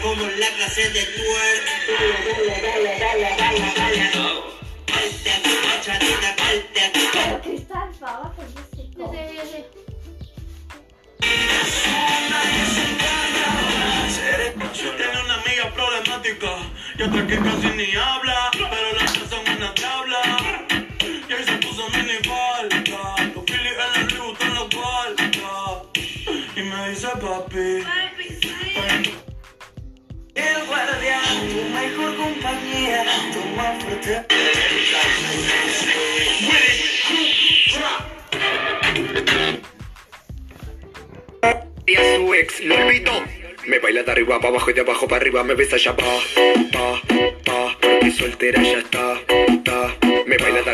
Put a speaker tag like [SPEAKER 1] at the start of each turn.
[SPEAKER 1] como la clase de parte.
[SPEAKER 2] Pero Cristal, pues yo sí.
[SPEAKER 3] Yo sé, yo sé.
[SPEAKER 1] Tiene una amiga problemática y otra que casi ni habla, pero las tres son una tabla. Y ahí se puso mini falta, los Phillies en el Louis en los falta. Y me dice papi. Tu mejor compañía, tu más fuerte.
[SPEAKER 4] A su ex lo olvidó. Me baila de arriba para abajo y de abajo para arriba me besa ya pa, pa, pa, porque soltera ya está, está. Me baila de